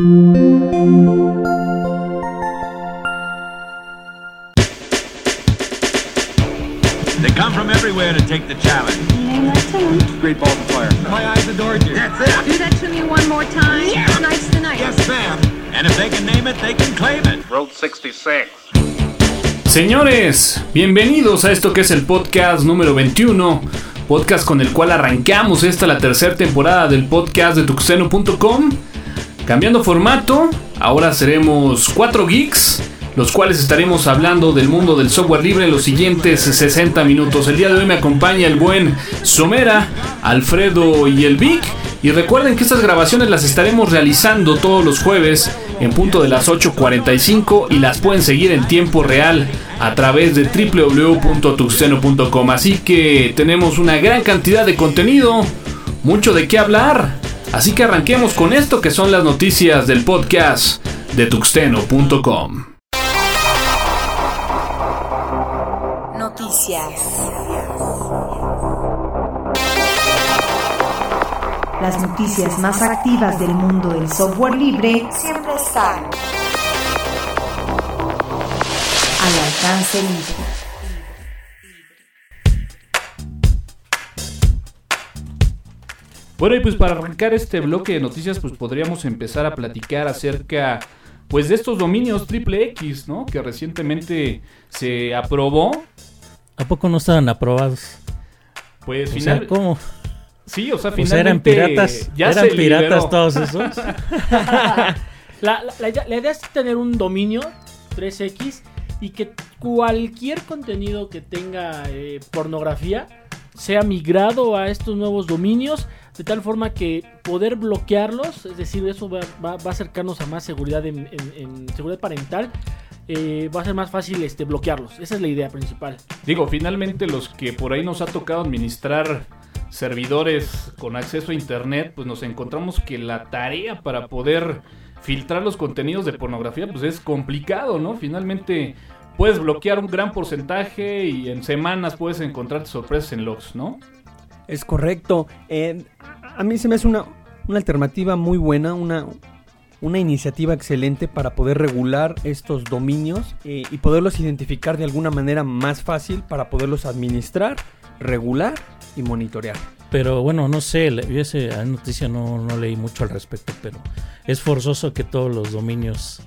They come from everywhere to take the challenge. Name Lieutenant. Great ball of fire. My eyes adored you. That's it. Do that to me one more time. Tonight's the night. Yes, ma'am. And if they can name it, they can claim it. Road 66. Señores, bienvenidos a esto que es el podcast número 21, podcast con el cual arrancamos esta la tercera temporada del podcast de tuxeno.com. Cambiando formato, ahora seremos cuatro geeks, los cuales estaremos hablando del mundo del software libre en los siguientes 60 minutos. El día de hoy me acompaña el buen Somera, Alfredo y el Vic. Y recuerden que estas grabaciones las estaremos realizando todos los jueves en punto de las 8.45 y las pueden seguir en tiempo real a través de www.tuxeno.com. Así que tenemos una gran cantidad de contenido, mucho de qué hablar. Así que arranquemos con esto que son las noticias del podcast de tuxteno.com. Noticias. Las noticias más activas del mundo del software libre Siempre están. al alcance libre. Bueno, y pues para arrancar este bloque de noticias, pues podríamos empezar a platicar acerca pues de estos dominios triple X, ¿no? Que recientemente se aprobó. ¿A poco no estaban aprobados? Pues O final... sea, ¿cómo? Sí, o sea, O sea, eran finalmente piratas. ya eran se piratas liberó. todos esos. La, la- la idea, la idea es tener un dominio 3X y que cualquier contenido que tenga eh, pornografía sea migrado a estos nuevos dominios de tal forma que poder bloquearlos, es decir, eso va, va- a acercarnos a más seguridad en, en- en seguridad parental, eh, va a ser más fácil este, bloquearlos. Esa es la idea principal. Digo, finalmente los que por ahí nos ha tocado administrar servidores con acceso a internet, pues nos encontramos que la tarea para poder filtrar los contenidos de pornografía, pues es complicado, ¿no? Finalmente puedes bloquear un gran porcentaje y en semanas puedes encontrarte sorpresas en logs, ¿no? Es correcto. Eh, a mí se me hace una, una alternativa muy buena, una, una iniciativa excelente para poder regular estos dominios eh, y poderlos identificar de alguna manera más fácil para poderlos administrar, regular y monitorear. Pero bueno, no sé, yo esa noticia no, no leí mucho al respecto, pero es forzoso que todos los dominios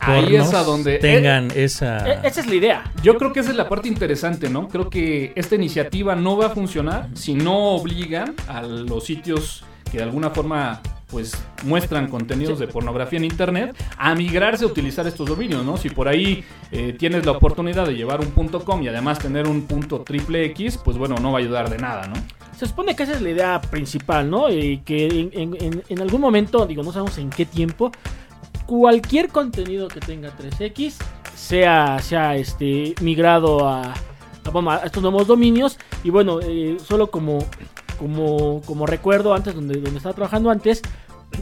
Ahí es a donde... tengan esa... E- esa es la idea. Yo creo que esa es la parte interesante, ¿no? Creo que esta iniciativa no va a funcionar si no obligan a los sitios que de alguna forma pues muestran contenidos de pornografía en internet a migrarse a utilizar estos dominios, ¿no? Si por ahí eh, tienes la oportunidad de llevar un punto .com y además tener un punto triple X, pues bueno, no va a ayudar de nada, ¿no? Se supone que esa es la idea principal, ¿no? Y que en, en- en- en algún momento, digo, no sabemos en qué tiempo, cualquier contenido que tenga 3X sea, sea este, migrado a, a, a estos nuevos dominios. Y bueno, eh, solo como, como, como recuerdo antes, donde, donde estaba trabajando antes,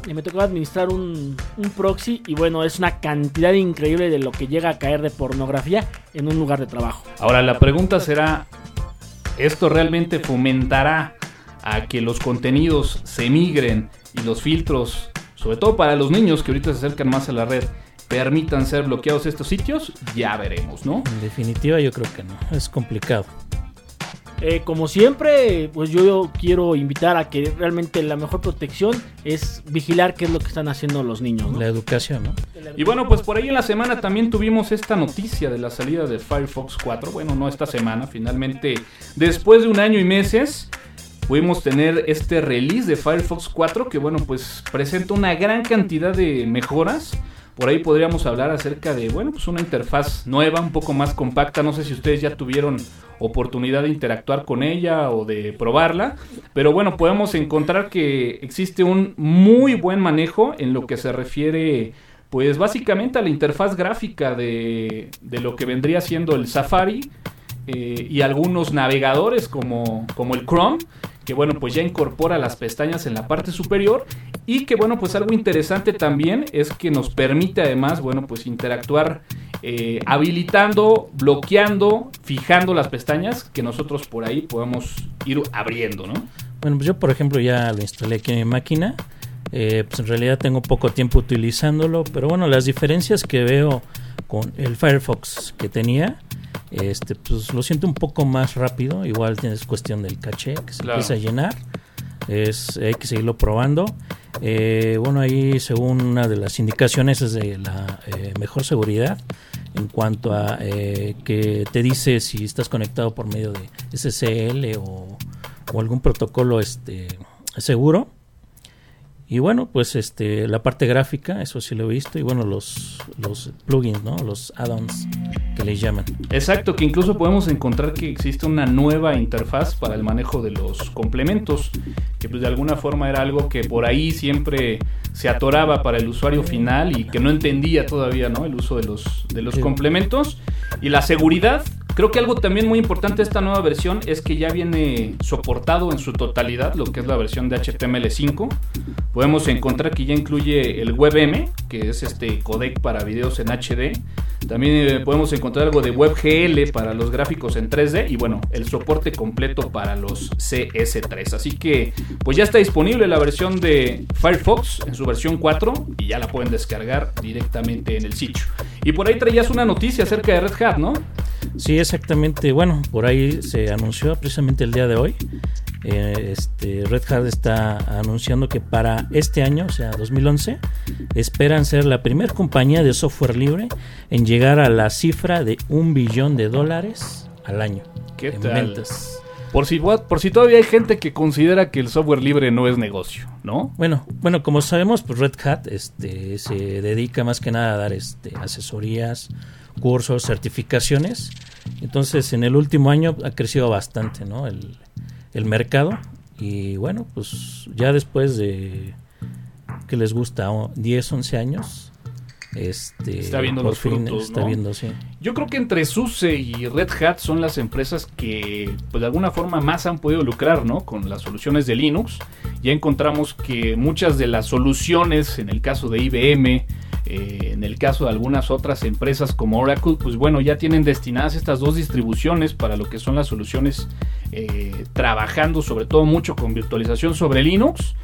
eh, me tocó administrar un, un proxy y bueno, es una cantidad increíble de lo que llega a caer de pornografía en un lugar de trabajo. Ahora la pregunta será, ¿esto realmente fomentará a que los contenidos se migren y los filtros, sobre todo para los niños que ahorita se acercan más a la red, permitan ser bloqueados estos sitios? Ya veremos, ¿no? En definitiva yo creo que no, es complicado. Eh, como siempre, pues yo quiero invitar a que realmente la mejor protección es vigilar qué es lo que están haciendo los niños. ¿no? La educación, ¿no? Y bueno, pues por ahí en la semana también tuvimos esta noticia de la salida de Firefox 4. Bueno, no esta semana, finalmente, después de un año y meses, pudimos tener este release de Firefox 4 que bueno, pues presenta una gran cantidad de mejoras. Por ahí podríamos hablar acerca de, bueno, pues una interfaz nueva, un poco más compacta. No sé si ustedes ya tuvieron oportunidad de interactuar con ella o de probarla. Pero bueno, podemos encontrar que existe un muy buen manejo en lo que se refiere, pues básicamente a la interfaz gráfica de, de lo que vendría siendo el Safari eh, y algunos navegadores como, como el Chrome que bueno pues ya incorpora las pestañas en la parte superior y que bueno pues algo interesante también es que nos permite además bueno pues interactuar eh, habilitando, bloqueando, fijando las pestañas que nosotros por ahí podemos ir abriendo, ¿no? Bueno, pues yo por ejemplo ya lo instalé aquí en mi máquina Eh, pues en realidad tengo poco tiempo utilizándolo, pero bueno, las diferencias que veo con el Firefox que tenía, este, pues lo siento un poco más rápido. Igual tienes cuestión del caché que se Claro. empieza a llenar. Es, hay que seguirlo probando. Eh, bueno, ahí según una de las indicaciones es de la eh, mejor seguridad en cuanto a eh, que te dice si estás conectado por medio de SSL o, o algún protocolo este seguro. Y bueno, pues este la parte gráfica, eso sí lo he visto. Y bueno, los, los plugins, ¿no? Los add-ons que les llaman. Exacto, que incluso podemos encontrar que existe una nueva interfaz para el manejo de los complementos, que pues de alguna forma era algo que por ahí siempre se atoraba para el usuario final y que no entendía todavía, ¿no? El uso de los, de los Sí. complementos. Y la seguridad, creo que algo también muy importante de esta nueva versión es que ya viene soportado en su totalidad lo que es la versión de HTML5. Podemos encontrar que ya incluye el WebM, que es este codec para videos en HD. También eh, podemos encontrar algo de WebGL para los gráficos en 3D y bueno, el soporte completo para los CS3. Así que pues ya está disponible la versión de Firefox en su versión 4 y ya la pueden descargar directamente en el sitio. Y por ahí traías una noticia acerca de Red Hat, ¿no? Sí, exactamente. Bueno, por ahí se anunció precisamente el día de hoy. eh, este, Red Hat está anunciando que para este año, o sea, 2011, esperan ser la primera compañía de software libre en llegar a la cifra de un billón de dólares al año ¿Qué en tal? ventas. Por si, por si todavía hay gente que considera que el software libre no es negocio, ¿no? Bueno, bueno, como sabemos, pues Red Hat este, se dedica más que nada a dar este, asesorías, cursos, certificaciones. Entonces, en el último año ha crecido bastante, ¿no? El, el mercado. Y bueno, pues ya después de que les gusta o 10, 11 años, este, Está viendo los fin frutos, está ¿no? viendo, sí. Yo creo que entre SUSE y Red Hat son las empresas que pues de alguna forma más han podido lucrar, ¿no? Con las soluciones de Linux. Ya encontramos que muchas de las soluciones, en el caso de IBM, eh, en el caso de algunas otras empresas como Oracle, pues bueno, ya tienen destinadas estas dos distribuciones para lo que son las soluciones eh, trabajando sobre todo mucho con virtualización sobre Linux.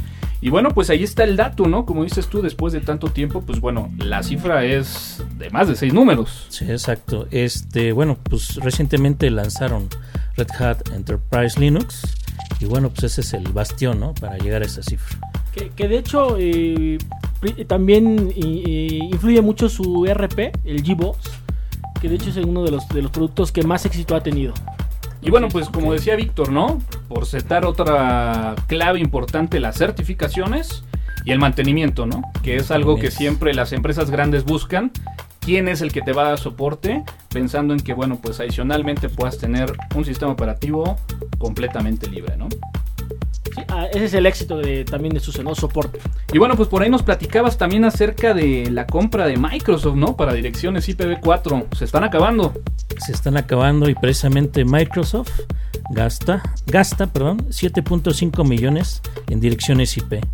Y bueno, pues ahí está el dato, ¿no? Como dices tú, después de tanto tiempo, pues bueno, la cifra es de más de seis números. Sí, exacto. Este, bueno, pues recientemente lanzaron Red Hat Enterprise Linux. Y bueno, pues ese es el bastión, ¿no? Para llegar a esa cifra. Que, que de hecho eh, también influye mucho su RP, el GBoss, que de hecho es uno de los, de los productos que más éxito ha tenido. Y bueno, pues como decía Víctor, ¿no? Por setar otra clave importante, las certificaciones y el mantenimiento, ¿no? Que es algo que siempre las empresas grandes buscan. ¿Quién es el que te va a dar soporte? Pensando en que, bueno, pues adicionalmente puedas tener un sistema operativo completamente libre, ¿no? Ah, ese es el éxito de, también de su ¿no? soporte. Y bueno, pues por ahí nos platicabas también acerca de la compra de Microsoft, ¿no? Para direcciones IPv4. Se están acabando. Se están acabando y precisamente Microsoft gasta, gasta perdón, 7.5 millones en direcciones IP.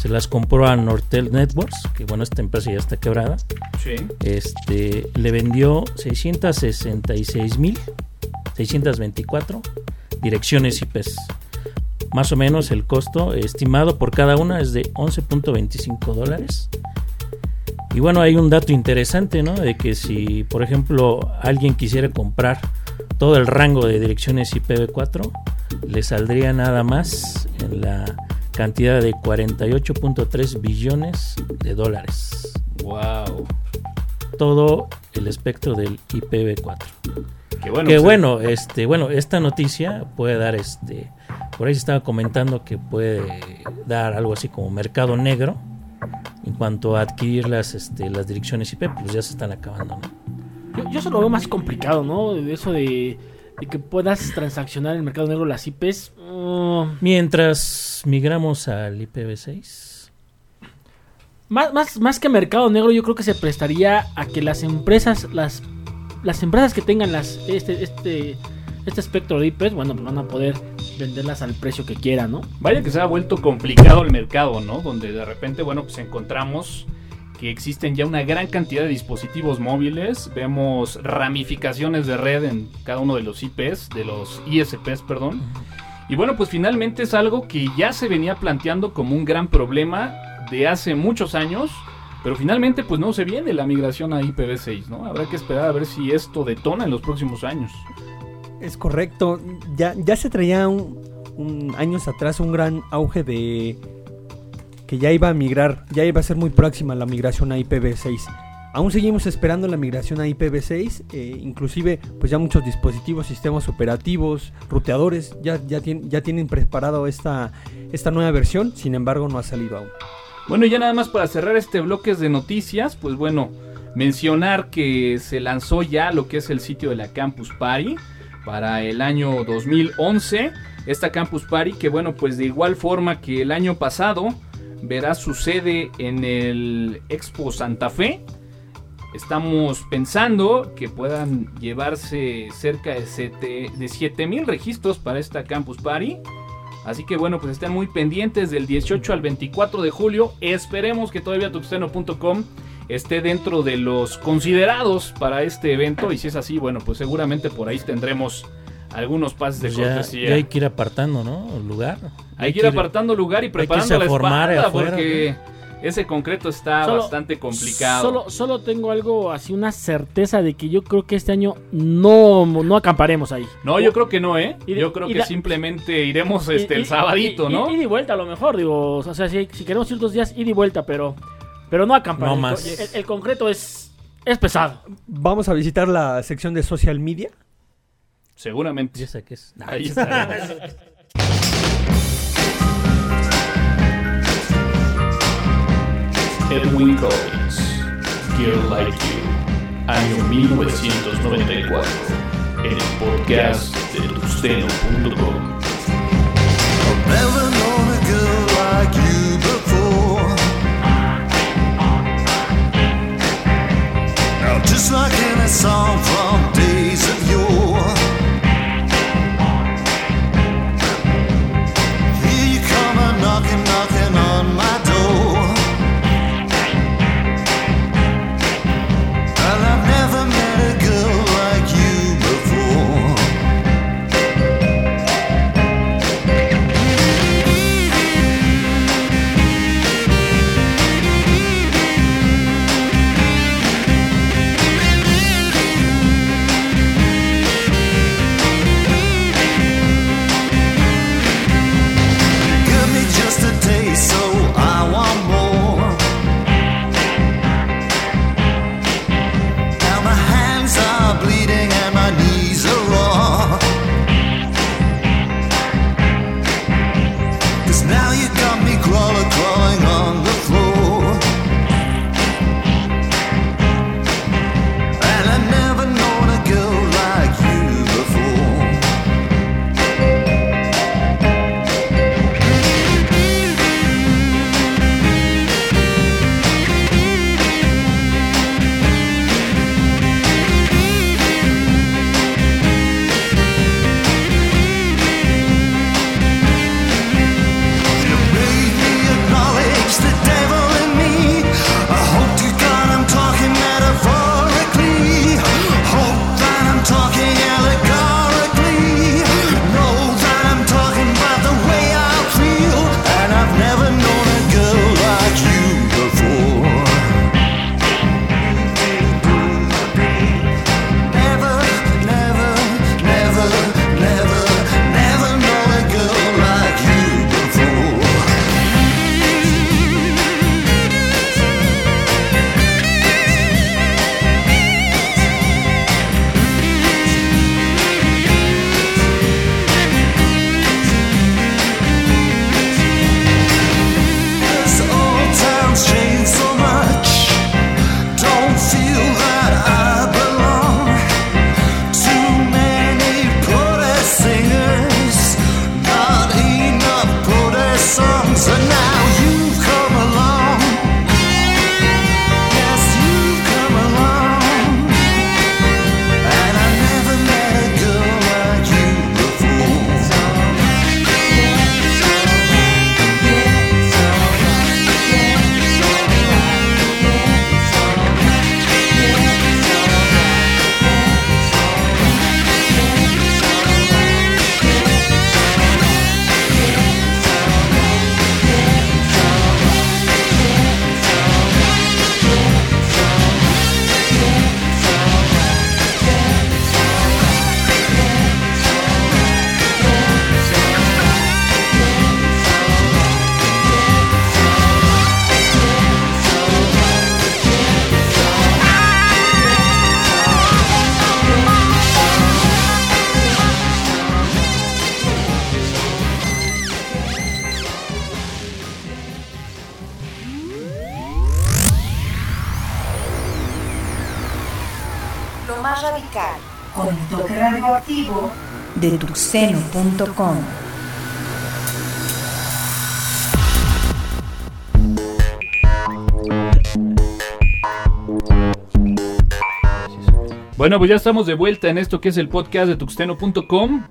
Se las compró a Nortel Networks, que bueno, esta empresa ya está quebrada. Sí. Este, le vendió 666 mil 624 direcciones IPs. Más o menos el costo estimado por cada una es de 11.25 dólares. Y bueno, hay un dato interesante, ¿no? De que si, por ejemplo, alguien quisiera comprar todo el rango de direcciones IPv4, le saldría nada más en la cantidad de 48.3 billones de dólares. Wow. Todo el espectro del IPv4. Qué bueno. que pues, bueno, este, bueno, esta noticia puede dar este, por ahí se estaba comentando que puede dar algo así como mercado negro en cuanto a adquirir las, este, las direcciones IP, pues ya se están acabando, ¿no? Yo, yo eso lo veo más complicado, ¿no? De eso de, de que puedas transaccionar en el mercado negro las IPs. mm, Mientras migramos al IPv6, más, más, más que mercado negro, yo creo que se prestaría a que las empresas, las, las empresas que tengan las, este, este, este espectro de IPs, bueno, pues van a poder venderlas al precio que quieran, ¿no? Vaya que se ha vuelto complicado el mercado, ¿no? Donde de repente, bueno, pues encontramos que existen ya una gran cantidad de dispositivos móviles, vemos ramificaciones de red en cada uno de los IPs, de los ISPs, perdón. Y bueno, pues finalmente es algo que ya se venía planteando como un gran problema de hace muchos años, pero finalmente pues no se viene la migración a IPv6, ¿no? Habrá que esperar a ver si esto detona en los próximos años. Es correcto. Ya, ya se traía un, años atrás un gran auge de que ya iba a migrar, ya iba a ser muy próxima la migración a IPv6. Aún seguimos esperando la migración a IPv6, eh, inclusive pues ya muchos dispositivos, sistemas operativos, ruteadores ya, ya, tien- ya tienen preparado esta, esta nueva versión, sin embargo no ha salido aún. Bueno, ya nada más para cerrar este bloque de noticias, pues bueno, mencionar que se lanzó ya lo que es el sitio de la Campus Party para el año 2011. Esta Campus Party que bueno, pues de igual forma que el año pasado verá su sede en el Expo Santa Fe. Estamos pensando que puedan llevarse cerca de, sete- de 7000 registros para esta Campus Party. Así que bueno, pues estén muy pendientes del 18 al 24 de julio. Esperemos que todavía tuxteno.com esté dentro de los considerados para este evento. Y si es así, bueno, pues seguramente por ahí tendremos algunos pases de Pues ya, cortesía. ya hay que ir apartando, ¿no? Lugar. Hay que ir apartando lugar y preparando la formar espalda afuera, porque ese concreto está Solo- bastante complicado. Solo, solo tengo algo así, una certeza de que yo creo que este año no, no acamparemos ahí. No, yo creo que no, ¿eh? De- yo creo que simplemente iremos este, Y- el sabadito, y- ¿no? Y, y vuelta a lo mejor, digo. O sea, si, si queremos ir dos días, ida y vuelta, pero, pero no acampar. No El más. El, el concreto es, es pesado. Vamos a visitar la sección de social media. Seguramente. Ya sé qué es. Ahí está. Edwin Collins, Girl Like You, año 1994, en el podcast de tuxteno.com. Never known a girl like you just like in a song from de. Bueno, pues ya estamos de vuelta en esto que es el podcast de tuxteno.com.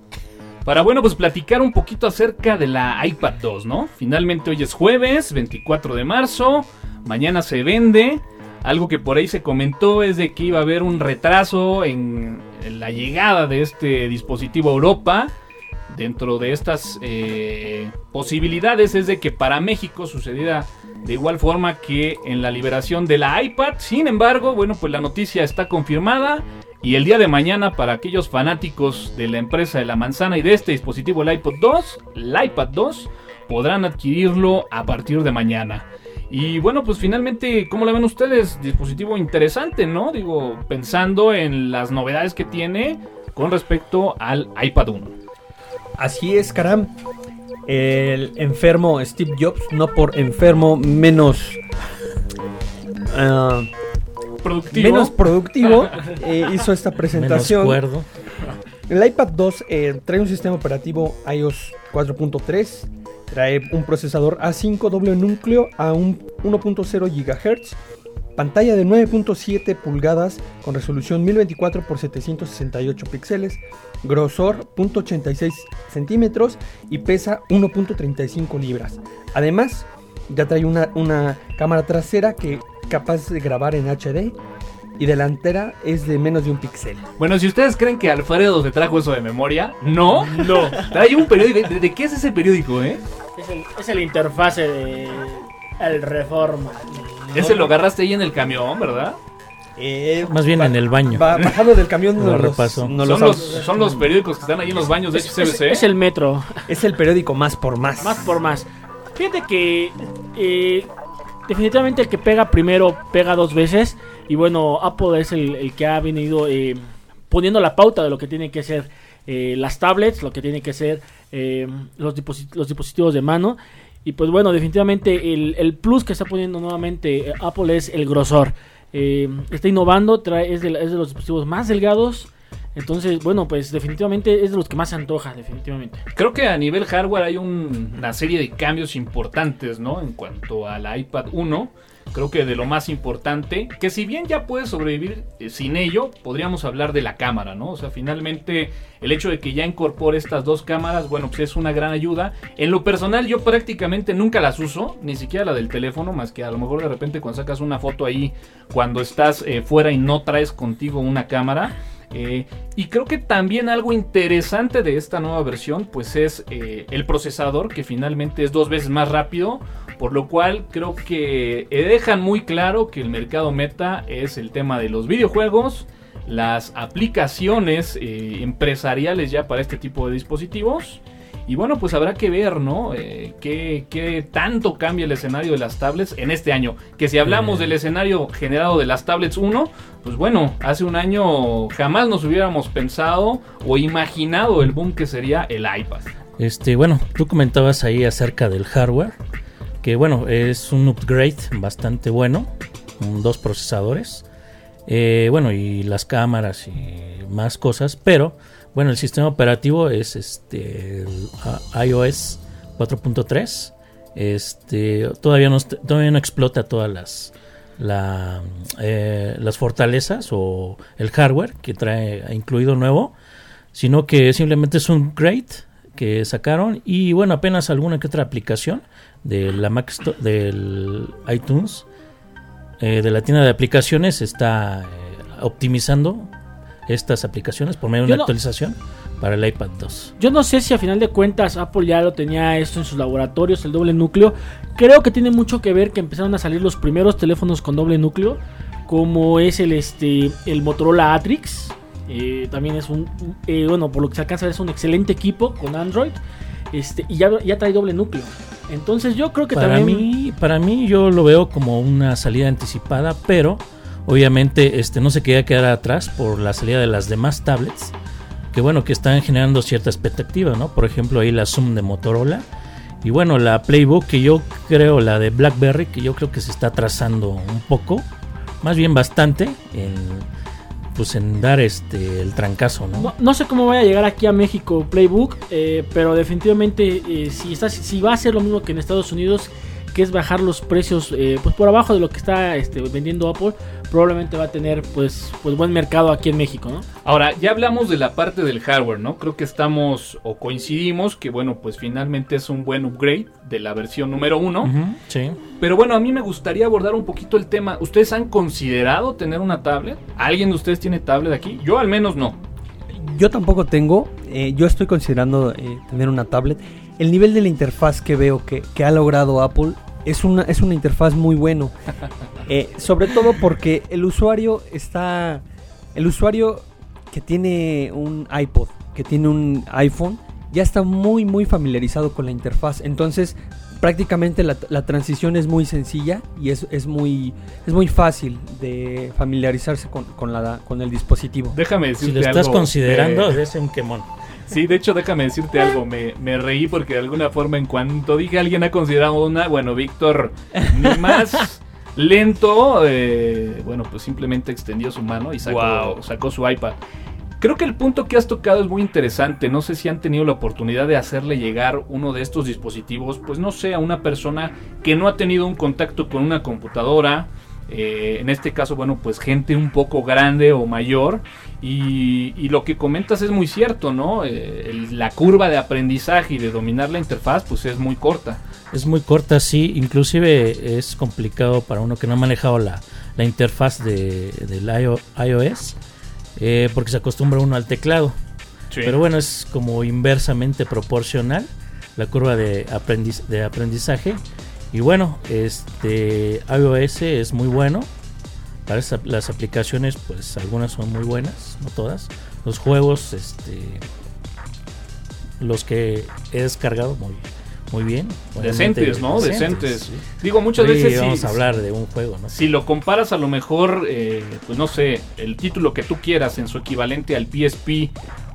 Para, bueno, pues platicar un poquito acerca de la iPad 2, ¿no? Finalmente hoy es jueves, 24 de marzo. Mañana se vende. Algo que por ahí se comentó es de que iba a haber un retraso en, la llegada de este dispositivo a Europa. Dentro de estas eh, posibilidades es de que para México sucediera de igual forma que en la liberación de la iPad. Sin embargo, bueno, pues la noticia está confirmada. Y el día de mañana, para aquellos fanáticos de la empresa de la manzana y de este dispositivo, el iPod 2, el iPad 2, podrán adquirirlo a partir de mañana. Y bueno, pues finalmente, ¿cómo la ven ustedes? Dispositivo interesante, ¿no? Digo, pensando en las novedades que tiene con respecto al iPad 1. Así es, caram. El enfermo Steve Jobs, no por enfermo menos. ah, Productivo. menos productivo, eh, hizo esta Menos presentación. cuerdo. El iPad 2 eh, trae un sistema operativo iOS 4.3, trae un procesador A5 doble núcleo a un 1.0 GHz, pantalla de 9.7 pulgadas con resolución 1024 x 768 píxeles, grosor 0.86 centímetros y pesa 1.35 libras. Además, ya trae una, una cámara trasera que capaz de grabar en HD y delantera es de menos de un píxel. Bueno, si ustedes creen que Alfredo se trajo eso de memoria, no, no. Trae un periódico. ¿De, de qué es ese periódico, eh? Es el, es el interfase de el Reforma. Ese lo agarraste ahí en el camión, ¿verdad? Eh, Más bien en el baño. ba- bajando del camión Lo nos los- son, los- los, son los periódicos que están ahí en los baños de Es, HCBC. es- es el metro. es el periódico más por más. Más por más. Fíjate que eh, definitivamente el que pega primero pega dos veces. Y bueno, Apple es el, que ha venido eh, poniendo la pauta de lo que tienen que ser eh, las tablets, lo que tienen que ser eh, los, disposi- los dispositivos de mano. Y pues bueno, definitivamente el, plus que está poniendo nuevamente Apple es el grosor. Está innovando, trae, es, de, los dispositivos más delgados. Entonces, bueno, pues definitivamente es de los que más se antoja, definitivamente. Creo que a nivel hardware hay un- una serie de cambios importantes, ¿no? En cuanto al iPad 1. Creo que de lo más importante, que si bien ya puede sobrevivir eh, sin ello, podríamos hablar de la cámara, ¿no? O sea, finalmente el hecho de que ya incorpore estas dos cámaras, bueno, pues es una gran ayuda. En lo personal yo prácticamente nunca las uso, ni siquiera la del teléfono, más que a lo mejor de repente cuando sacas una foto ahí, cuando estás eh, fuera y no traes contigo una cámara. Eh, y creo que también algo interesante de esta nueva versión, pues es el procesador, que finalmente es dos veces más rápido, por lo cual creo que dejan muy claro que el mercado meta es el tema de los videojuegos, las aplicaciones eh, empresariales ya para este tipo de dispositivos. Y bueno, pues habrá que ver, ¿no? Eh, qué, qué tanto cambia el escenario de las tablets en este año. Que si hablamos del escenario generado de las tablets 1, pues bueno, hace un año jamás nos hubiéramos pensado o imaginado el boom que sería el iPad. Este, bueno, tú comentabas ahí acerca del hardware, que bueno, es un upgrade bastante bueno, dos procesadores, eh, bueno, y las cámaras y más cosas, pero bueno, el sistema operativo es este iOS 4.3, este, todavía no, todavía no explota todas las la, eh, las fortalezas o el hardware que trae incluido nuevo, sino que simplemente es un upgrade que sacaron y bueno apenas alguna que otra aplicación de la Mac del iTunes eh, de la tienda de aplicaciones está eh, optimizando estas aplicaciones por medio de Yo una no- actualización para el iPad 2 Yo no sé si a final de cuentas Apple ya lo tenía esto en sus laboratorios, el doble núcleo. Creo que tiene mucho que ver que empezaron a salir los primeros teléfonos con doble núcleo, como es el este el Motorola Atrix. Eh, también es un, eh, bueno, por lo que se alcanza a ver es un excelente equipo con Android. Este, y ya, ya trae doble núcleo. Entonces yo creo que para también mí para mí yo lo veo como una salida anticipada pero obviamente este no se quería quedar atrás por la salida de las demás tablets que bueno que están generando cierta expectativa no por ejemplo ahí la Zoom de Motorola y bueno la Playbook que yo creo la de BlackBerry que yo creo que se está atrasando un poco más bien bastante en pues en dar este el trancazo, ¿no? No, no sé cómo vaya a llegar aquí a México Playbook, eh, pero definitivamente eh, si, está, si va a ser lo mismo que en Estados Unidos, que es bajar los precios eh, pues por abajo de lo que está este, vendiendo Apple, probablemente va a tener pues, pues buen mercado aquí en México, ¿no? Ahora, ya hablamos de la parte del hardware, ¿no? Creo que estamos o coincidimos que, bueno, pues finalmente es un buen upgrade de la versión número uno. Sí. Pero bueno, a mí me gustaría abordar un poquito el tema. ¿Ustedes han considerado tener una tablet? ¿Alguien de ustedes tiene tablet aquí? Yo al menos no. Yo tampoco tengo, eh, yo estoy considerando eh, tener una tablet. El nivel de la interfaz que veo que, que ha logrado Apple es una, es una interfaz muy bueno. Eh, sobre todo porque el usuario está. El usuario que tiene un iPod, que tiene un iPhone, ya está muy, muy familiarizado con la interfaz. Entonces, prácticamente la, la transición es muy sencilla y es, es, muy, es muy fácil de familiarizarse con, con, la, con el dispositivo. Déjame Si decirte lo estás algo, considerando, eh, es un quemón. Sí, de hecho, déjame decirte algo. Me, me reí porque de alguna forma, en cuanto dije alguien ha considerado una, bueno, Víctor, ni más lento, eh, bueno, pues simplemente extendió su mano y sacó, Wow. sacó su iPad. Creo que el punto que has tocado es muy interesante. No sé si han tenido la oportunidad de hacerle llegar uno de estos dispositivos, pues no sé, a una persona que no ha tenido un contacto con una computadora. eh, en este caso, bueno, pues gente un poco grande o mayor. Y, lo que comentas es muy cierto, ¿no? Eh, la curva de aprendizaje y de dominar la interfaz, pues es muy corta. Es muy corta, sí. Inclusive es complicado para uno que no ha manejado la, la interfaz de, del IO- iOS. Eh, porque se acostumbra uno al teclado. Pero bueno, es como inversamente proporcional la curva de, aprendiz- de aprendizaje. Y bueno, este iOS es muy bueno. Para las aplicaciones, pues algunas son muy buenas, no todas. Los juegos, este, los que he descargado, muy, muy bien. Decentes, ¿no? Decentes. sí. Digo, muchas veces vamos a hablar de un juego, ¿no? Si lo comparas a lo mejor, eh, pues no sé, el título que tú quieras en su equivalente al PSP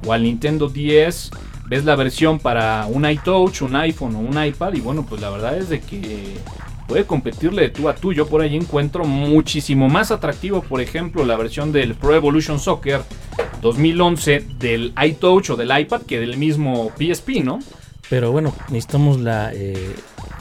o al Nintendo 10, ves la versión para un iTouch, un iPhone o un iPad y bueno, pues la verdad es de que puede competirle de tú a tú. Yo por ahí encuentro muchísimo más atractivo, por ejemplo, la versión del Pro Evolution Soccer 2011 del iTouch o del iPad que del mismo PSP, ¿no? Pero bueno, necesitamos la, eh,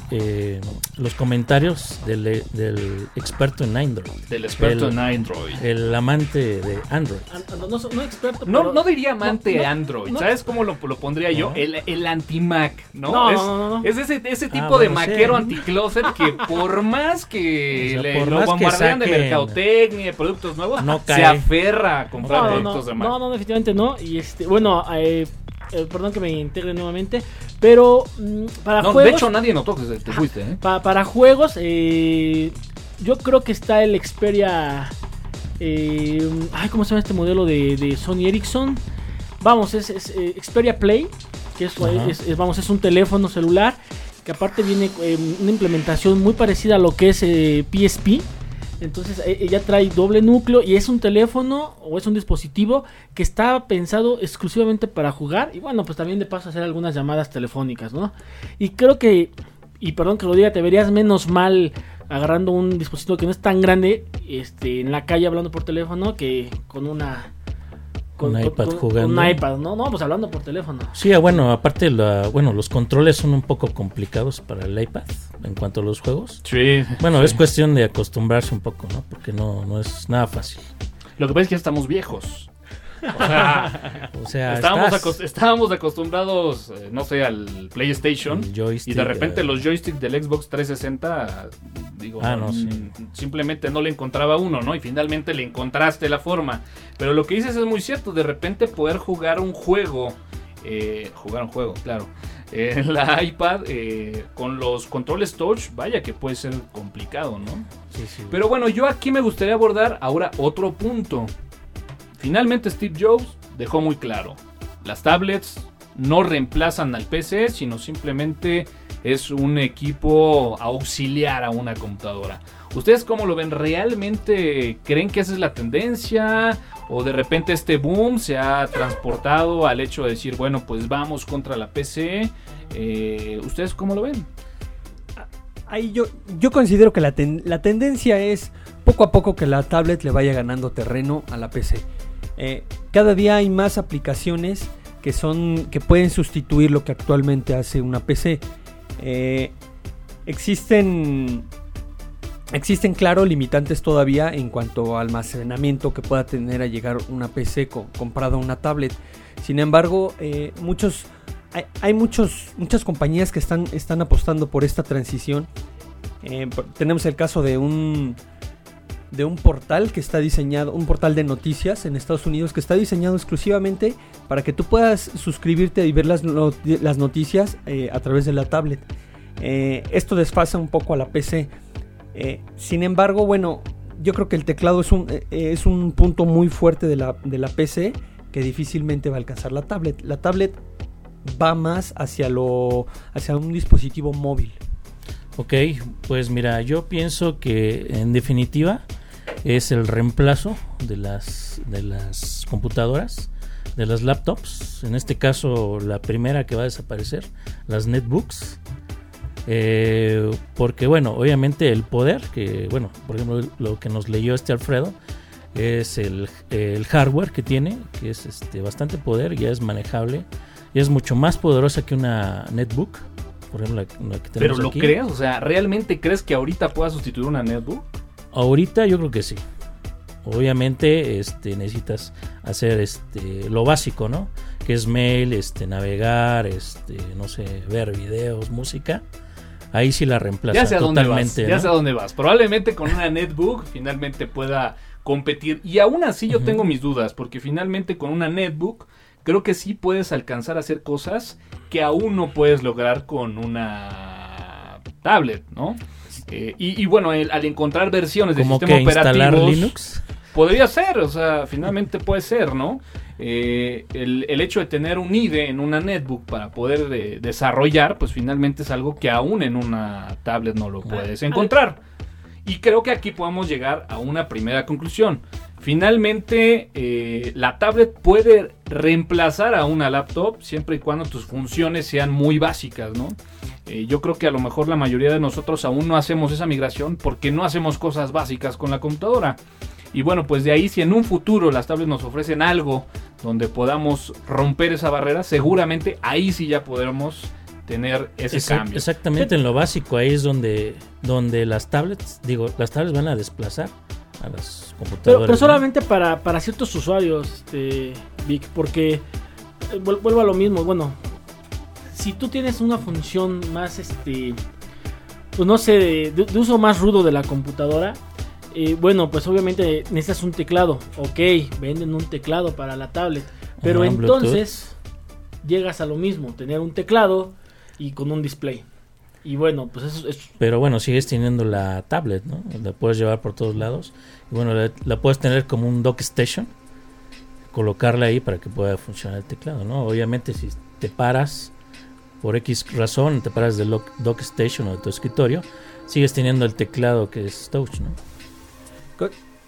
eh, los comentarios del, del experto en Android. Del experto El- en Android. El amante de Android. Ah, No, no, no experto, No, pero- no diría amante no, no, Android, no. ¿sabes cómo lo, lo pondría yo? No. El, el anti-Mac, ¿no? No, es, no, no, no. es ese, ese tipo Ah, de bueno, sí. maquero anti-closet que por más que O sea, le por lo más que bombardean de mercadotecnia, de productos nuevos, No se aferra a comprar No, no, productos no, de Mac. no, no, definitivamente no. Y este, bueno, eh, eh, perdón que me integre nuevamente, pero mm, para No, juegos, de hecho, nadie notó que se- te fuiste, ¿eh? pa- para juegos, eh, yo creo que está el Xperia, ay, ¿cómo se llama este modelo de, de Sony Ericsson? Vamos, es, es, Xperia Play, que es, es- es- vamos, es un teléfono celular que aparte viene una implementación muy parecida a lo que es PSP. Entonces eh, ya trae doble núcleo y es un teléfono o es un dispositivo que está pensado exclusivamente para jugar y bueno, pues también de paso hacer algunas llamadas telefónicas, ¿no? Y creo que, y perdón que lo diga, te verías menos mal agarrando un dispositivo que no es tan grande este, en la calle hablando por teléfono que con una... Un iPad jugando. Un iPad, ¿no? No, pues hablando por teléfono. Sí, ah, bueno, aparte, la, bueno, los controles son un poco complicados para el iPad en cuanto a los juegos. Sí. Bueno, es cuestión de acostumbrarse un poco, ¿no? Porque no, no es nada fácil. Lo que pasa es que ya estamos viejos. O sea, O sea, estábamos, estás- estábamos acostumbrados, eh, no sé, al PlayStation. Y de repente eh, los joysticks del Xbox 360, digo, Ah, no, mm, sí. simplemente no le encontraba uno, ¿no? Y finalmente le encontraste la forma. Pero lo que dices es muy cierto, de repente poder jugar un juego, eh, jugar un juego, claro, en la iPad eh, con los controles touch, vaya que puede ser complicado, ¿no? Sí, sí. Pero bueno, yo aquí me gustaría abordar ahora otro punto. Finalmente Steve Jobs dejó muy claro, las tablets no reemplazan al PC, sino simplemente es un equipo auxiliar a una computadora. ¿Ustedes cómo lo ven? ¿Realmente creen que esa es la tendencia? ¿O de repente este boom se ha transportado al hecho de decir, bueno, pues vamos contra la PC? Eh, ¿Ustedes cómo lo ven? Ahí yo, yo considero que la, la tendencia es poco a poco que la tablet le vaya ganando terreno a la PC. Eh, cada día hay más aplicaciones que son que pueden sustituir lo que actualmente hace una PC. Eh, existen existen claro limitantes todavía en cuanto a almacenamiento que pueda tener a llegar una PC co- comprada a una tablet. Sin embargo, eh, muchos hay, muchos muchas compañías que están están apostando por esta transición. Eh, tenemos el caso de un de un portal que está diseñado, un portal de noticias en Estados Unidos que está diseñado exclusivamente para que tú puedas suscribirte y ver las, las noticias eh, a través de la tablet. Eh, esto desfasa un poco a la PC. Eh, sin embargo, bueno, yo creo que el teclado es un, es un punto muy fuerte de la, de la PC que difícilmente va a alcanzar la tablet. La tablet va más hacia, lo, hacia un dispositivo móvil. Ok, pues mira, yo pienso que en definitiva es el reemplazo de las, de las computadoras, de las laptops. En este caso, la primera que va a desaparecer, las netbooks. Eh, porque bueno, obviamente el poder, que bueno, por ejemplo, lo que nos leyó este Alfredo, es el, el hardware que tiene, que es este bastante poder, ya es manejable, y es mucho más poderosa que una netbook. Por ejemplo, la, la que Pero lo aquí. crees, o sea, ¿realmente crees que ahorita pueda sustituir una netbook? Ahorita yo creo que sí. Obviamente este, necesitas hacer este, lo básico, ¿no? Que es mail, este, navegar, este, no sé, ver videos, música. Ahí sí la reemplaza Ya sé a dónde vas, ya ¿no? sé a dónde vas. Probablemente con una netbook finalmente pueda competir. Y aún así yo tengo mis dudas, porque finalmente con una netbook creo que sí puedes alcanzar a hacer cosas que aún no puedes lograr con una tablet, ¿no? Eh, y, y bueno, el- al encontrar versiones de sistema que instalar Linux. Podría ser, o sea, finalmente puede ser, ¿no? Eh, el, el hecho de tener un IDE en una netbook para poder eh, desarrollar, pues finalmente es algo que aún en una tablet no lo puedes encontrar. Y creo que aquí podemos llegar a una primera conclusión. Finalmente, eh, la tablet puede reemplazar a una laptop siempre y cuando tus funciones sean muy básicas, ¿no? Eh, yo creo que a lo mejor la mayoría de nosotros aún no hacemos esa migración porque no hacemos cosas básicas con la computadora. Y bueno, pues de ahí si en un futuro las tablets nos ofrecen algo donde podamos romper esa barrera, seguramente ahí sí ya podremos tener ese Exact- cambio. Exactamente en lo básico, ahí es donde, donde las tablets, digo, las tablets van a desplazar a las computadoras. Pero, pero ¿no? solamente para, para ciertos usuarios, este, Vic, porque eh, vuel- vuelvo a lo mismo. Bueno, si tú tienes una función más, este, pues no sé, de, uso más rudo de la computadora, eh, bueno, pues obviamente necesitas un teclado. Ok, venden un teclado para la tablet. Pero Bluetooth. entonces llegas a lo mismo, tener un teclado y con un display. Y bueno, pues eso es... Pero bueno, sigues teniendo la tablet, ¿no? La puedes llevar por todos lados. Y bueno, la, la puedes tener como un dock station. Colocarla ahí para que pueda funcionar el teclado, ¿no? Obviamente si te paras por X razón, te paras del lock- dock station o de tu escritorio, sigues teniendo el teclado que es touch, ¿no?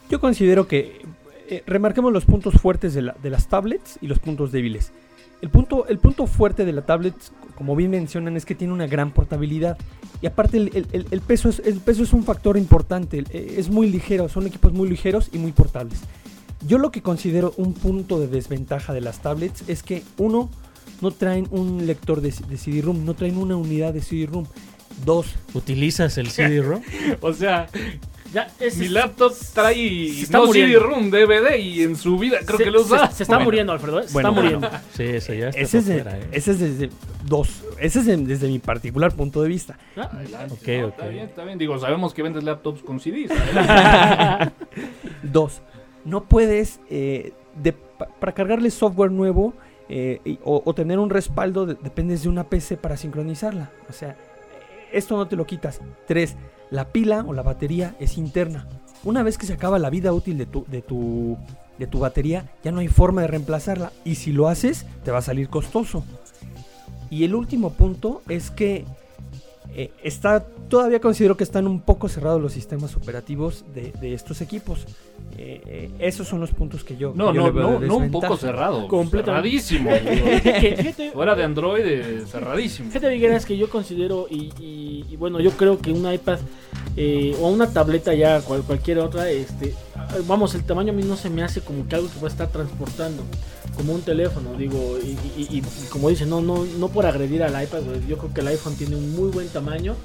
Yo considero que eh, remarquemos los puntos fuertes de, la- de las tablets y los puntos débiles. El punto, el punto fuerte de la tablet, como bien mencionan, es que tiene una gran portabilidad. Y aparte el, el- peso, es, el peso es un factor importante. eh, Es muy ligero, son equipos muy ligeros y muy portables. Yo lo que considero un punto de desventaja de las tablets es que uno, no traen un lector de, de CD-ROOM, no traen una unidad de CD-ROOM. Dos, ¿Utilizas el CD-ROM? O sea, Ya, es- mi laptop trae se está no muriendo. CD-ROM, DVD y en su vida creo se, que lo se- usa. se está Bueno. muriendo, Alfredo. ¿eh? Se Bueno, está muriendo. sí, eso ya está ese es, por de- fuera, ¿eh? ese es desde dos. Ese es de- desde mi particular punto de vista. Ah, Adelante, Ok, no, ok. Está bien, está bien. Digo, sabemos que vendes laptops con CDs. Dos, no puedes, eh, de- pa- para cargarle software nuevo eh, y- o, o tener un respaldo, de- dependes de una PC para sincronizarla. O sea, esto no te lo quitas. Tres, la pila o la batería es interna. Una vez que se acaba la vida útil de tu, de tu, de tu batería, ya no hay forma de reemplazarla. Y si lo haces, te va a salir costoso. Y el último punto es que eh, está todavía considero que están un poco cerrados los sistemas operativos de, de estos equipos. Eh, eh, esos son los puntos que yo. No, que yo no, le veo no, de no un poco cerrado. Completamente. Cerradísimo. Fíjate, Fuera de Android, eh, cerradísimo. Fíjate, Vigueras, que yo considero, y, y- y bueno, yo creo que un iPad eh, o una tableta ya, cual- cualquier otra, este, vamos, el tamaño a mí no se me hace como que algo que va a estar transportando, como un teléfono, digo, y, y- como dice, no, no, no por agredir al iPad, güey, yo creo que el iPhone tiene un muy buen tamaño,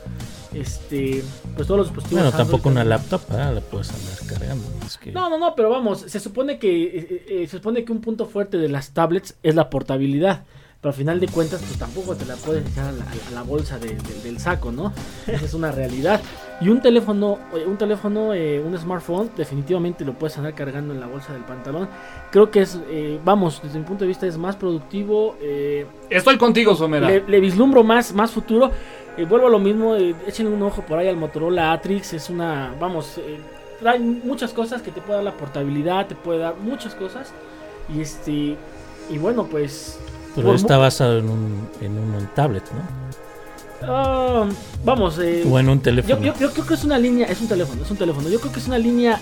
este, pues todos los dispositivos. Bueno, Android tampoco una laptop, ah, la puedes andar cargando. Es que... No, no, no, pero vamos, se supone que eh, eh, se supone que un punto fuerte de las tablets es la portabilidad. Pero al final de cuentas, pues tampoco te la puedes echar a la, a la bolsa de- de- del saco, ¿no? Esa es una realidad. Y un teléfono, eh, un teléfono, eh, un smartphone, definitivamente lo puedes andar cargando en la bolsa del pantalón. Creo que es, eh, vamos, desde mi punto de vista es más productivo. eh, Estoy contigo, Somera. le, le vislumbro más, más futuro. Eh, vuelvo a lo mismo, eh, échenle un ojo por ahí al Motorola Atrix. Es una, vamos, eh, trae muchas cosas que te puede dar la portabilidad, te puede dar muchas cosas. Y este, y bueno, pues. Pero está basado en un, en un tablet, ¿no? Ah, vamos, eh, O en un teléfono. yo- yo creo que es una línea, es un teléfono, es un teléfono. Yo creo que es una línea,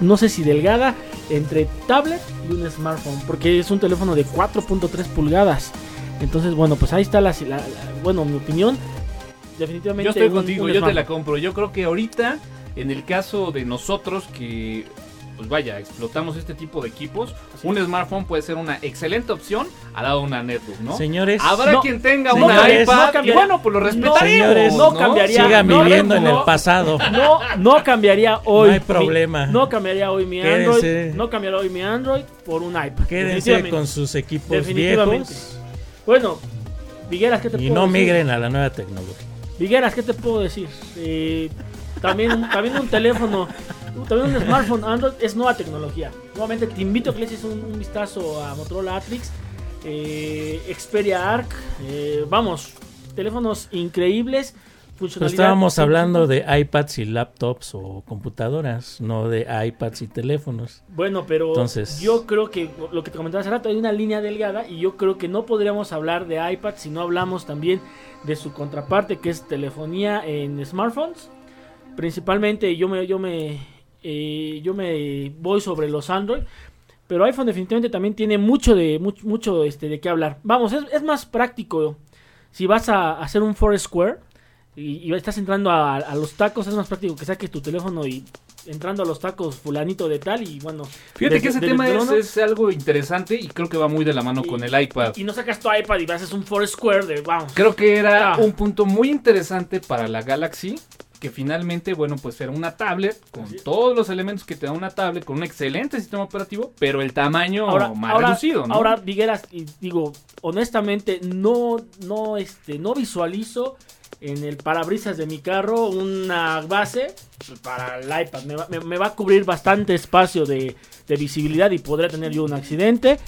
no sé si delgada, entre tablet y un smartphone, porque es un teléfono de 4.3 pulgadas. Entonces, bueno, pues ahí está la, la- la- bueno, mi opinión. Definitivamente. Yo estoy un- contigo, un yo te la compro. Yo creo que ahorita, en el caso de nosotros que, pues vaya, explotamos este tipo de equipos, un smartphone puede ser una excelente opción al lado de una netbook, ¿no? Señores, Habrá No, quien tenga señores, una no iPad y cambiaría- bueno, pues lo no, respetaremos. señores, no cambiaría- sigan no, viviendo en no, el pasado. No, no cambiaría hoy. No hay mi- problema. no cambiaría hoy mi Quédense. Android. No cambiaría hoy mi Android por un iPad. Quédense con sus equipos Definitivamente. viejos Bueno, Vigueras, ¿qué te y puedo no decir? migren a la nueva tecnología. Vigueras, ¿qué te puedo decir? Eh, también, también un teléfono, también un smartphone Android es nueva tecnología. Nuevamente te invito a que le eches un, un vistazo a Motorola Atrix, eh, Xperia Arc, eh, vamos, teléfonos increíbles. Pero estábamos hablando de iPads y laptops o computadoras, no de iPads y teléfonos. Bueno, pero Entonces- yo creo que lo que te comentaba hace rato hay una línea delgada y yo creo que no podríamos hablar de iPad si no hablamos también de su contraparte que es telefonía en smartphones. Principalmente yo me yo me eh, yo me voy sobre los Android, pero iPhone definitivamente también tiene mucho de mucho, mucho este de qué hablar. Vamos, es, es más práctico si vas a hacer un Foursquare y, y estás entrando a, a los tacos es más práctico que saques tu teléfono y entrando a los tacos fulanito de tal y bueno Fíjate que ese tema es, es algo interesante y creo que va muy de la mano y- con el iPad. y, no sacas tu iPad y haces un Foursquare de vamos Creo que era Ah. un punto muy interesante para la Galaxy. Que finalmente, bueno, pues era una tablet con todos los elementos que te da una tablet, con un excelente sistema operativo, pero el tamaño ahora, más ahora, reducido, ¿no? ahora Vigueras, y digo, honestamente, no, no, este, no visualizo en el parabrisas de mi carro una base para el iPad. Me va, me- me va a cubrir bastante espacio de, de visibilidad y podría tener yo un accidente.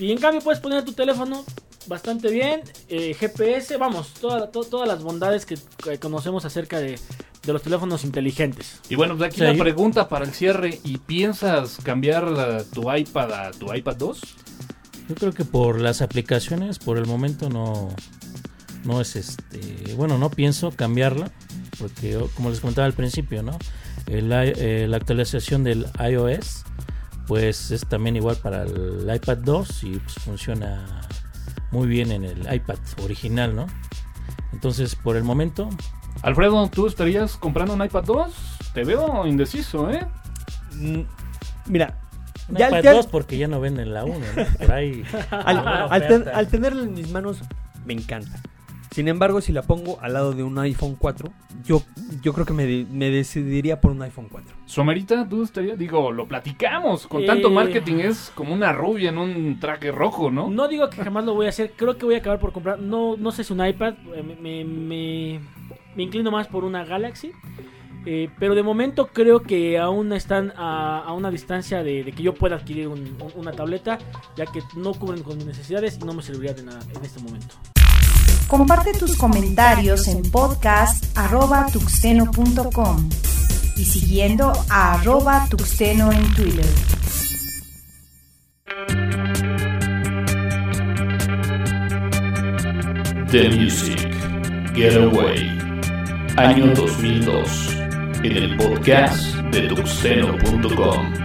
Y en cambio puedes poner tu teléfono bastante bien, eh, GPS, vamos, toda- to- todas las bondades que, que conocemos acerca de, de los teléfonos inteligentes. Y bueno, pues aquí Sí. la pregunta para el cierre. ¿Y piensas cambiar la- tu iPad a tu iPad 2? Yo creo que por las aplicaciones, por el momento no, no es este, bueno, no pienso cambiarla, porque como les comentaba al principio, ¿no? El eh, la actualización del iOS, pues es también igual para el iPad 2 y pues, funciona muy bien en el iPad original, ¿no? Entonces, por el momento, Alfredo, ¿tú estarías comprando un iPad 2? Te veo indeciso, ¿eh? Mm, Mira, un ya, iPad ya- 2 porque ya no venden la 1, ¿no? Por ahí. al, al ten- al tenerla en mis manos, me encanta. Sin embargo, si la pongo al lado de un iPhone 4, yo, yo creo que me, de- me decidiría por un iPhone 4. Somerita, ¿tú estarías? Digo, lo platicamos. Con tanto Eh. marketing es como una rubia en un traje rojo, ¿no? No digo que jamás lo voy a hacer, creo que voy a acabar por comprar, no, no sé si un iPad, eh, me, me, me- me inclino más por una Galaxy, eh, pero de momento creo que aún están a, a una distancia de, de que yo pueda adquirir un- un- una tableta, ya que no cubren con mis necesidades y no me serviría de nada en este momento. Comparte tus comentarios en podcast.tuxteno.com y siguiendo a arroba tuxteno en Twitter. The Music Getaway, año 2002, en el podcast de tuxteno.com.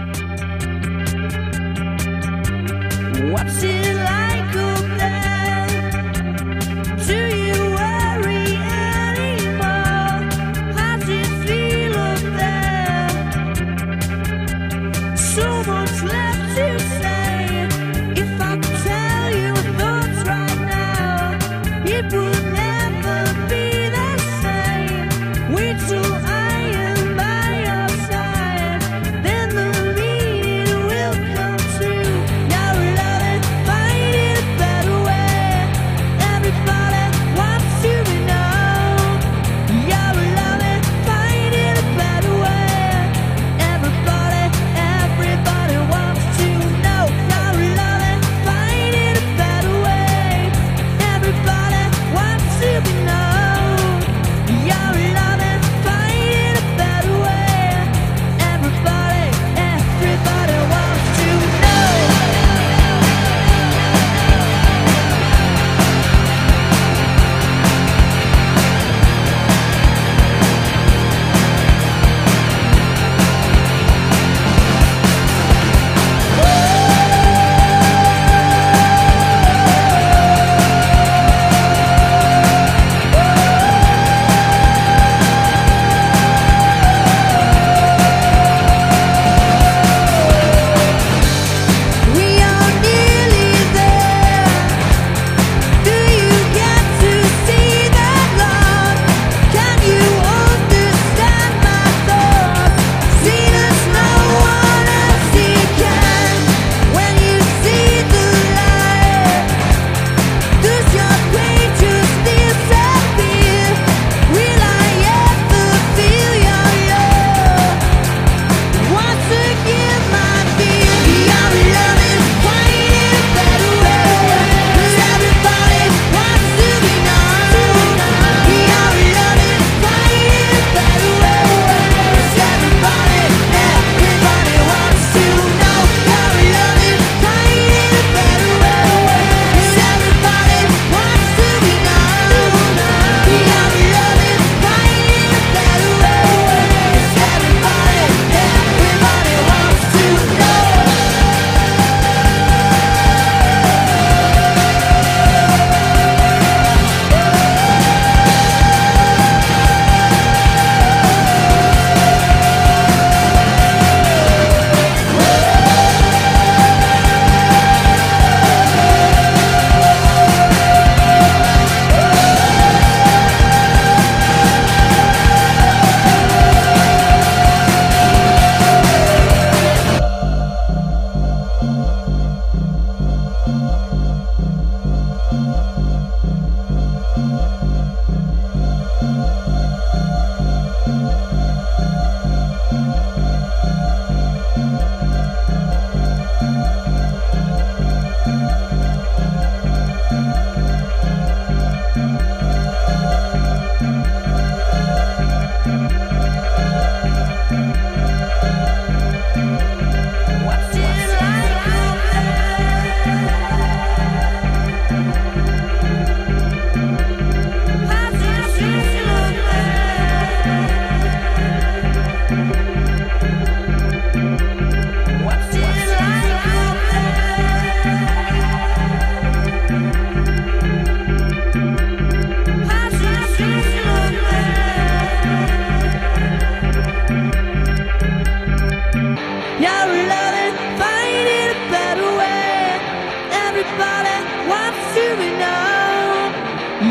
Everybody wants to be known.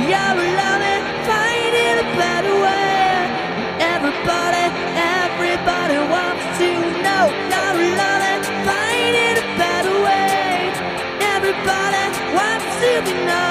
You're alone, and finding a better way. Everybody, everybody wants to know. You're alone, and finding a better way. Everybody wants to be known.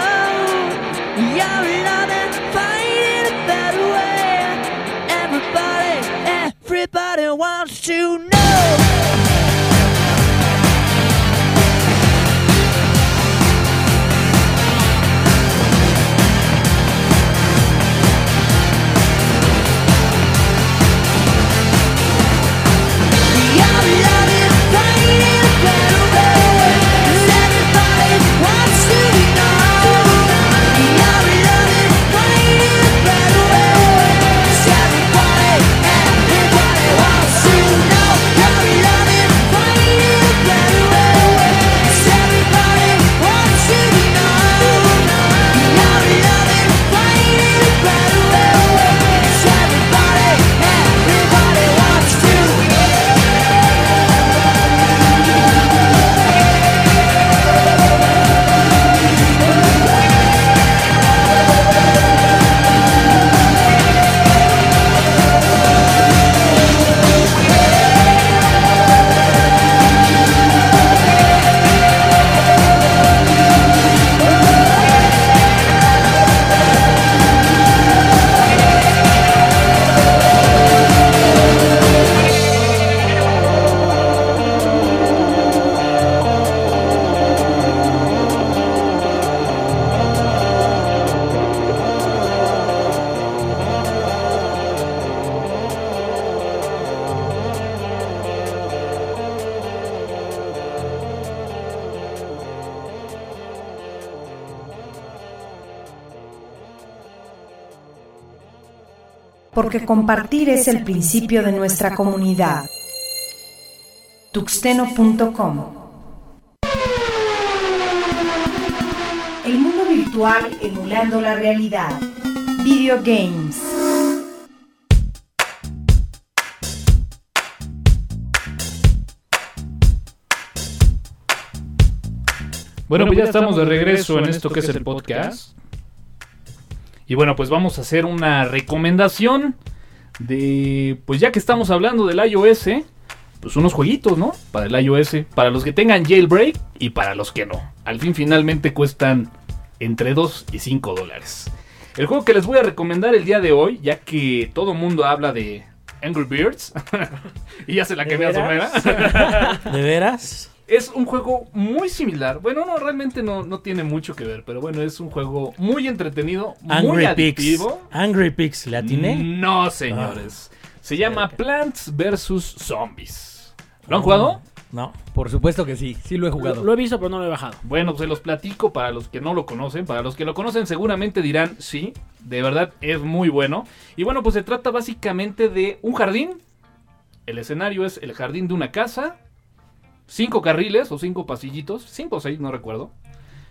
Compartir es el principio de nuestra comunidad. Tuxteno.com El mundo virtual emulando la realidad. Video Games. Bueno, pues ya estamos de regreso en esto que es el podcast. Y bueno, pues vamos a hacer una recomendación de, pues ya que estamos hablando del iOS, pues unos jueguitos, ¿no? Para el iOS, para los que tengan jailbreak y para los que no. Al fin finalmente cuestan entre 2 y 5 dólares. El juego que les voy a recomendar el día de hoy, ya que todo mundo habla de Angry Birds, y ya se la ¿De quemé a? Somera. ¿De veras? Es un juego muy similar. Bueno, no, realmente no, no tiene mucho que ver, pero bueno, es un juego muy entretenido, muy Angry Pigs. adictivo. Angry Pigs, ¿le atiné? No, señores. Se llama Plants vs. Zombies. ¿Lo han jugado? No. Por supuesto que sí, sí lo he jugado. Lo, lo he visto, pero no lo he bajado. Bueno, se los platico para los que no lo conocen. Para los que lo conocen seguramente dirán, sí, de verdad es muy bueno. Y bueno, pues se trata básicamente de un jardín. El escenario es el jardín de una casa. Cinco carriles o cinco pasillitos. Cinco o seis, no recuerdo.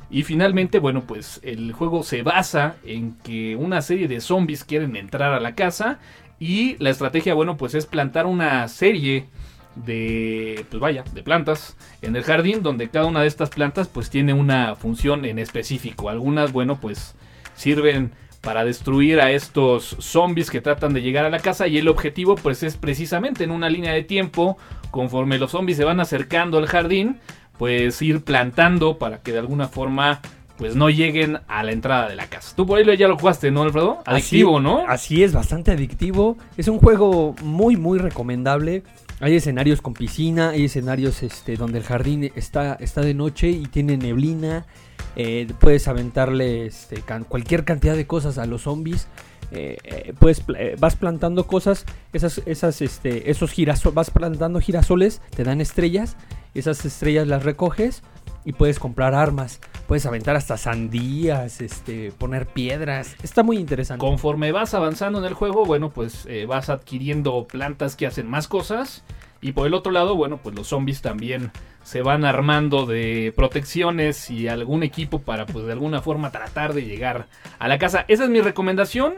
Y finalmente, bueno, pues el juego se basa en que una serie de zombies quieren entrar a la casa. Y la estrategia, bueno, pues es plantar una serie de, pues vaya, de plantas en el jardín, donde cada una de estas plantas pues tiene una función en específico. Algunas, bueno, pues sirven para destruir a estos zombies que tratan de llegar a la casa y el objetivo pues es precisamente en una línea de tiempo, conforme los zombies se van acercando al jardín, pues ir plantando para que de alguna forma pues no lleguen a la entrada de la casa. Tú por ahí ya lo jugaste, ¿no, Alfredo? Adictivo, Así- ¿no? Así es, bastante adictivo. Es un juego muy, muy recomendable. Hay escenarios con piscina, hay escenarios este, donde el jardín está, está de noche y tiene neblina. Eh, puedes aventarle este, can- cualquier cantidad de cosas a los zombies. Eh, vas plantando cosas, esas, esas, este, esos girasoles, vas plantando girasoles, te dan estrellas, esas estrellas las recoges y puedes comprar armas, puedes aventar hasta sandías, este, poner piedras, está muy interesante. Conforme vas avanzando en el juego, bueno, pues vas adquiriendo plantas que hacen más cosas. Y por el otro lado, bueno, pues los zombies también se van armando de protecciones y algún equipo para, pues de alguna forma tratar de llegar a la casa. Esa es mi recomendación.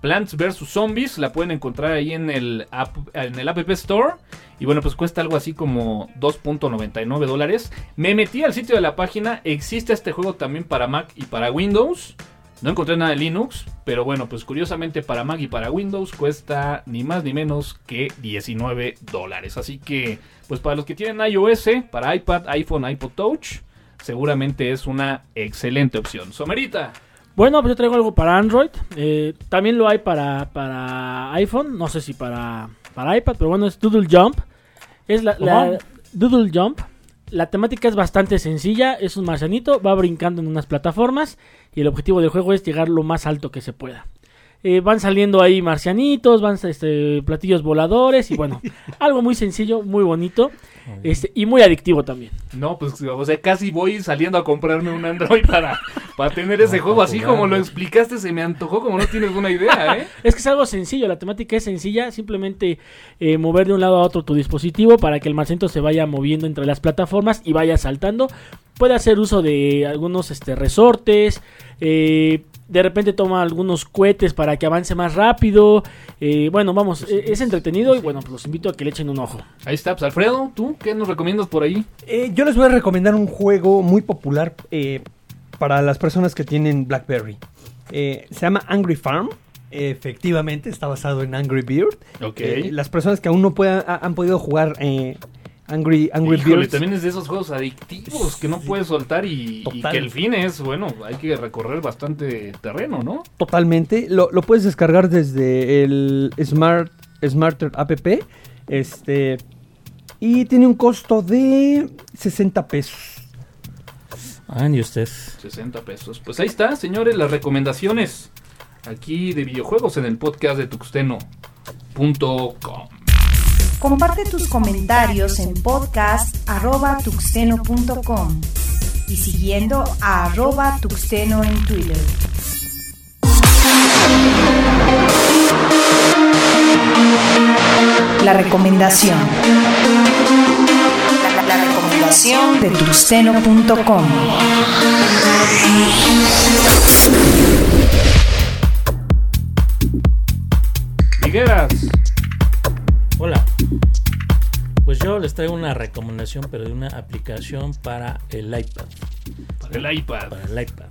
Plants vs Zombies, la pueden encontrar ahí en el, app, en el App Store. Y bueno, pues cuesta algo así como 2.99 dólares. Me metí al sitio de la página. Existe este juego también para Mac y para Windows. No encontré nada de Linux, pero bueno, pues curiosamente para Mac y para Windows cuesta ni más ni menos que 19 dólares. Así que, pues para los que tienen iOS, para iPad, iPhone, iPod Touch, seguramente es una excelente opción. Somerita. Bueno, pues yo traigo algo para Android. Eh, también lo hay para, para iPhone. No sé si para, para iPad, pero bueno, es Doodle Jump. Es la, la-. Doodle Jump. La temática es bastante sencilla. Es un marcianito, va brincando en unas plataformas. Y el objetivo del juego es llegar lo más alto que se pueda. Eh, van saliendo ahí marcianitos, van este, platillos voladores. Y bueno, algo muy sencillo, muy bonito. Este, y muy adictivo también. No, pues o sea, casi voy saliendo a comprarme un Android para, para tener ese juego. Así como lo explicaste, se me antojó como no tienes una idea, ¿eh? Es que es algo sencillo, la temática es sencilla, simplemente eh, mover de un lado a otro tu dispositivo para que el marcianito se vaya moviendo entre las plataformas y vaya saltando. Puede hacer uso de algunos este, resortes, eh, de repente toma algunos cohetes para que avance más rápido. eh, bueno, vamos, eh, es entretenido y bueno, pues los invito a que le echen un ojo. Ahí está, pues Alfredo, ¿tú qué nos recomiendas por ahí? Eh, yo les voy a recomendar un juego muy popular eh, para las personas que tienen BlackBerry. Eh, se llama Angry Farm. Efectivamente, está basado en Angry Bird. Ok. Eh, las personas que aún no puedan, ha- han podido jugar eh, Angry, Angry Híjole, Birds. también es de esos juegos adictivos que no puedes soltar y, y que el fin es, bueno, hay que recorrer bastante terreno, ¿no? Totalmente. Lo, lo puedes descargar desde el Smart Smarter app. Este. Y tiene un costo de 60 pesos. Ande usted. 60 pesos. Pues ahí está, señores, las recomendaciones aquí de videojuegos en el podcast de tuxteno.com. Comparte tus comentarios en podcast.tuxteno.com y siguiendo a arroba tuxteno en Twitter. La recomendación. La, la recomendación de tuxteno.com. Ligueras. Hola. Pues yo les traigo una recomendación, pero de una aplicación para el iPad. Para el iPad. Para el iPad.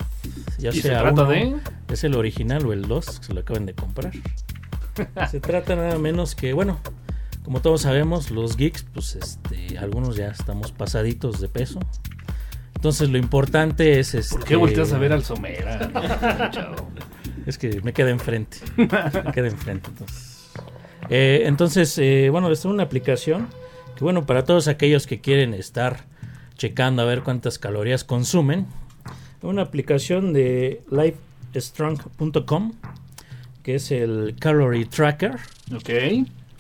Ya ¿Y se trata uno, de? Es el original o el 2, que se lo acaban de comprar. se trata nada menos que, bueno, como todos sabemos, los geeks, pues este, algunos ya estamos pasaditos de peso. Entonces lo importante es este. ¿Por qué volteas a ver al Somera? chavo? Es que me queda enfrente. me queda enfrente, entonces. Eh, entonces, eh, bueno, les traigo una aplicación que, bueno, para todos aquellos que quieren estar checando a ver cuántas calorías consumen, una aplicación de livestrong.com que es el Calorie Tracker. Ok.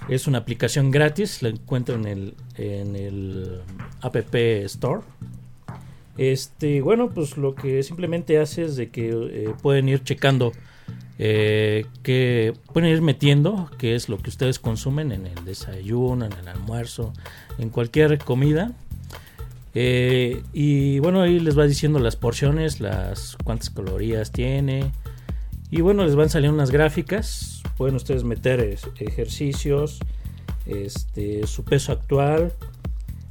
Es una aplicación gratis, la encuentro en el, en el App Store. Este, bueno, pues lo que simplemente hace es de que eh, pueden ir checando, eh, que pueden ir metiendo qué es lo que ustedes consumen en el desayuno, en el almuerzo, en cualquier comida. Eh, y bueno, ahí les va diciendo las porciones, las cuántas calorías tiene. Y bueno, les van saliendo unas gráficas. Pueden ustedes meter ejercicios, este, su peso actual.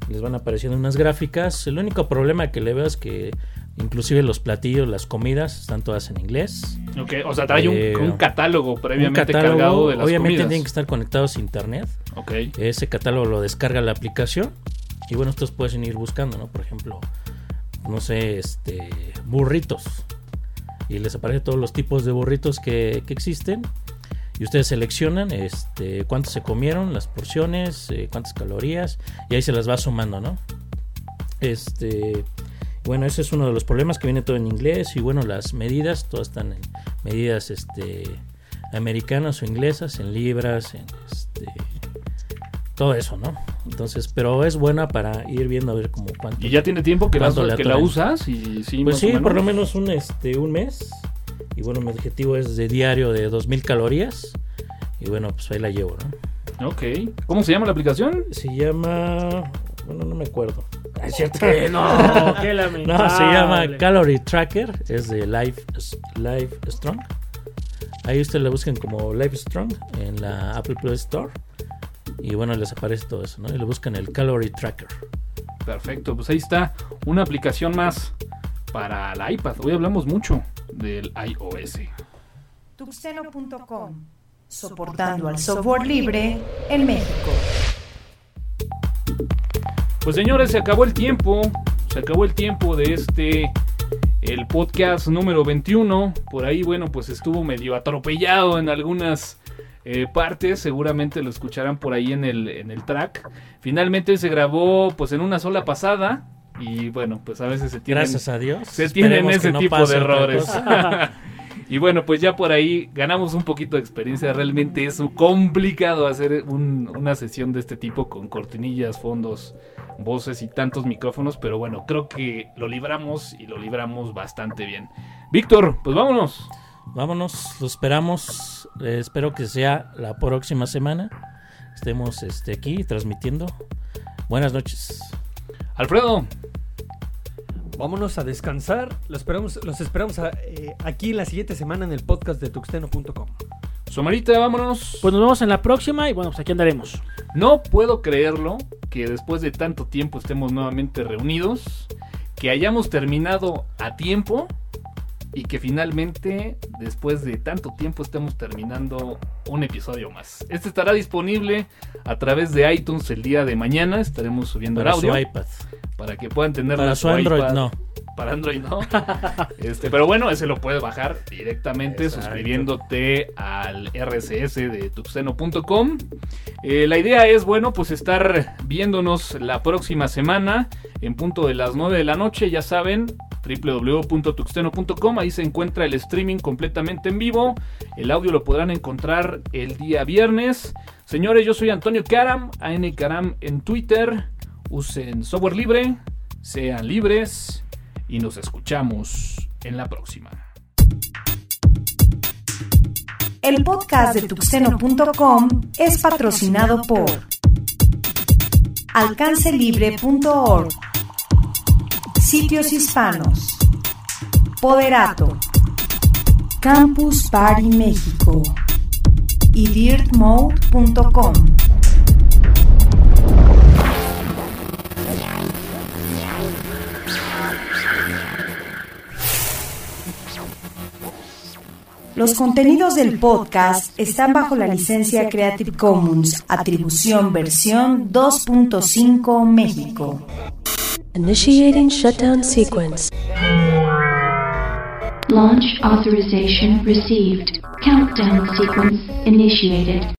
Les van apareciendo unas gráficas. El único problema que le veo es que inclusive los platillos, las comidas, están todas en inglés. Ok, o sea, trae un, Eh, un catálogo previamente Un catálogo, cargado de las obviamente comidas. tienen que estar conectados a internet. Ok. Ese catálogo lo descarga la aplicación. Y bueno, estos pueden ir buscando, ¿no? Por ejemplo, no sé, este, burritos. Y les aparece todos los tipos de burritos que, que existen. Y ustedes seleccionan este, cuántos se comieron, las porciones, eh, cuántas calorías. Y ahí se las va sumando, ¿no? Este, bueno, ese es uno de los problemas que viene todo en inglés. Y bueno, las medidas, todas están en medidas este, americanas o inglesas, en libras, en este, todo eso, ¿no? Entonces, pero es buena para ir viendo a ver como cuánto. ¿Y ya tiene tiempo que, la, que la usas? Y, sí, Pues sí, por lo menos un, este, un mes. Y bueno, mi objetivo es de diario de 2000 calorías. Y bueno, pues ahí la llevo, ¿no? Ok. ¿Cómo se llama la aplicación? Se llama. Bueno, no me acuerdo. Ah, es cierto. Que no, qué lamentable. No, se llama Calorie Tracker. Es de Life, Life Strong. Ahí ustedes la buscan como Life Strong en la Apple Play Store. Y bueno, les aparece todo eso, ¿no? Y le buscan el Calorie Tracker. Perfecto, pues ahí está una aplicación más para la iPad. Hoy hablamos mucho del iOS. Tuxteno.com. Soportando al software libre en México. Pues señores, se acabó el tiempo. Se acabó el tiempo de este el podcast número 21. Por ahí, bueno, pues estuvo medio atropellado en algunas eh, partes. Seguramente lo escucharán por ahí en el, en el track. Finalmente se grabó pues en una sola pasada. Y bueno, pues a veces se tienen, Gracias a Dios. se tienen Esperemos ese no tipo de errores. y bueno, pues ya por ahí ganamos un poquito de experiencia. Realmente es complicado hacer un- una sesión de este tipo con cortinillas, fondos, voces y tantos micrófonos. Pero bueno, creo que lo libramos y lo libramos bastante bien. Víctor, pues vámonos. Vámonos, lo esperamos. Eh, espero que sea la próxima semana. Estemos este, aquí transmitiendo. Buenas noches. Alfredo. Vámonos a descansar. Los esperamos, los esperamos a- eh, aquí la siguiente semana en el podcast de tuxteno.com. Somarita, vámonos. Pues nos vemos en la próxima y bueno, pues aquí andaremos. No puedo creerlo que después de tanto tiempo estemos nuevamente reunidos, que hayamos terminado a tiempo y que finalmente después de tanto tiempo estemos terminando un episodio más. Este estará disponible a través de iTunes el día de mañana, estaremos subiendo Para el audio su iPad. Para que puedan tener Para su Android, no. Para Android no. Este, pero bueno, ese lo puedes bajar directamente Exacto. suscribiéndote al RSS de tuxeno.com. Eh, la idea es, bueno, pues estar viéndonos la próxima semana en punto de las 9 de la noche, ya saben, www.tuxteno.com, ahí se encuentra el streaming completamente en vivo, el audio lo podrán encontrar el día viernes. Señores, yo soy Antonio Karam, AN Karam en Twitter, usen software libre, sean libres y nos escuchamos en la próxima. El podcast de tuxteno.com es patrocinado por alcancelibre.org, Sitios Hispanos, Poderato, Campus Party México y dirtmode.com. Los contenidos del podcast están bajo la licencia Creative Commons, atribución versión 2.5 México. Initiating shutdown sequence. Launch authorization received. Countdown sequence initiated.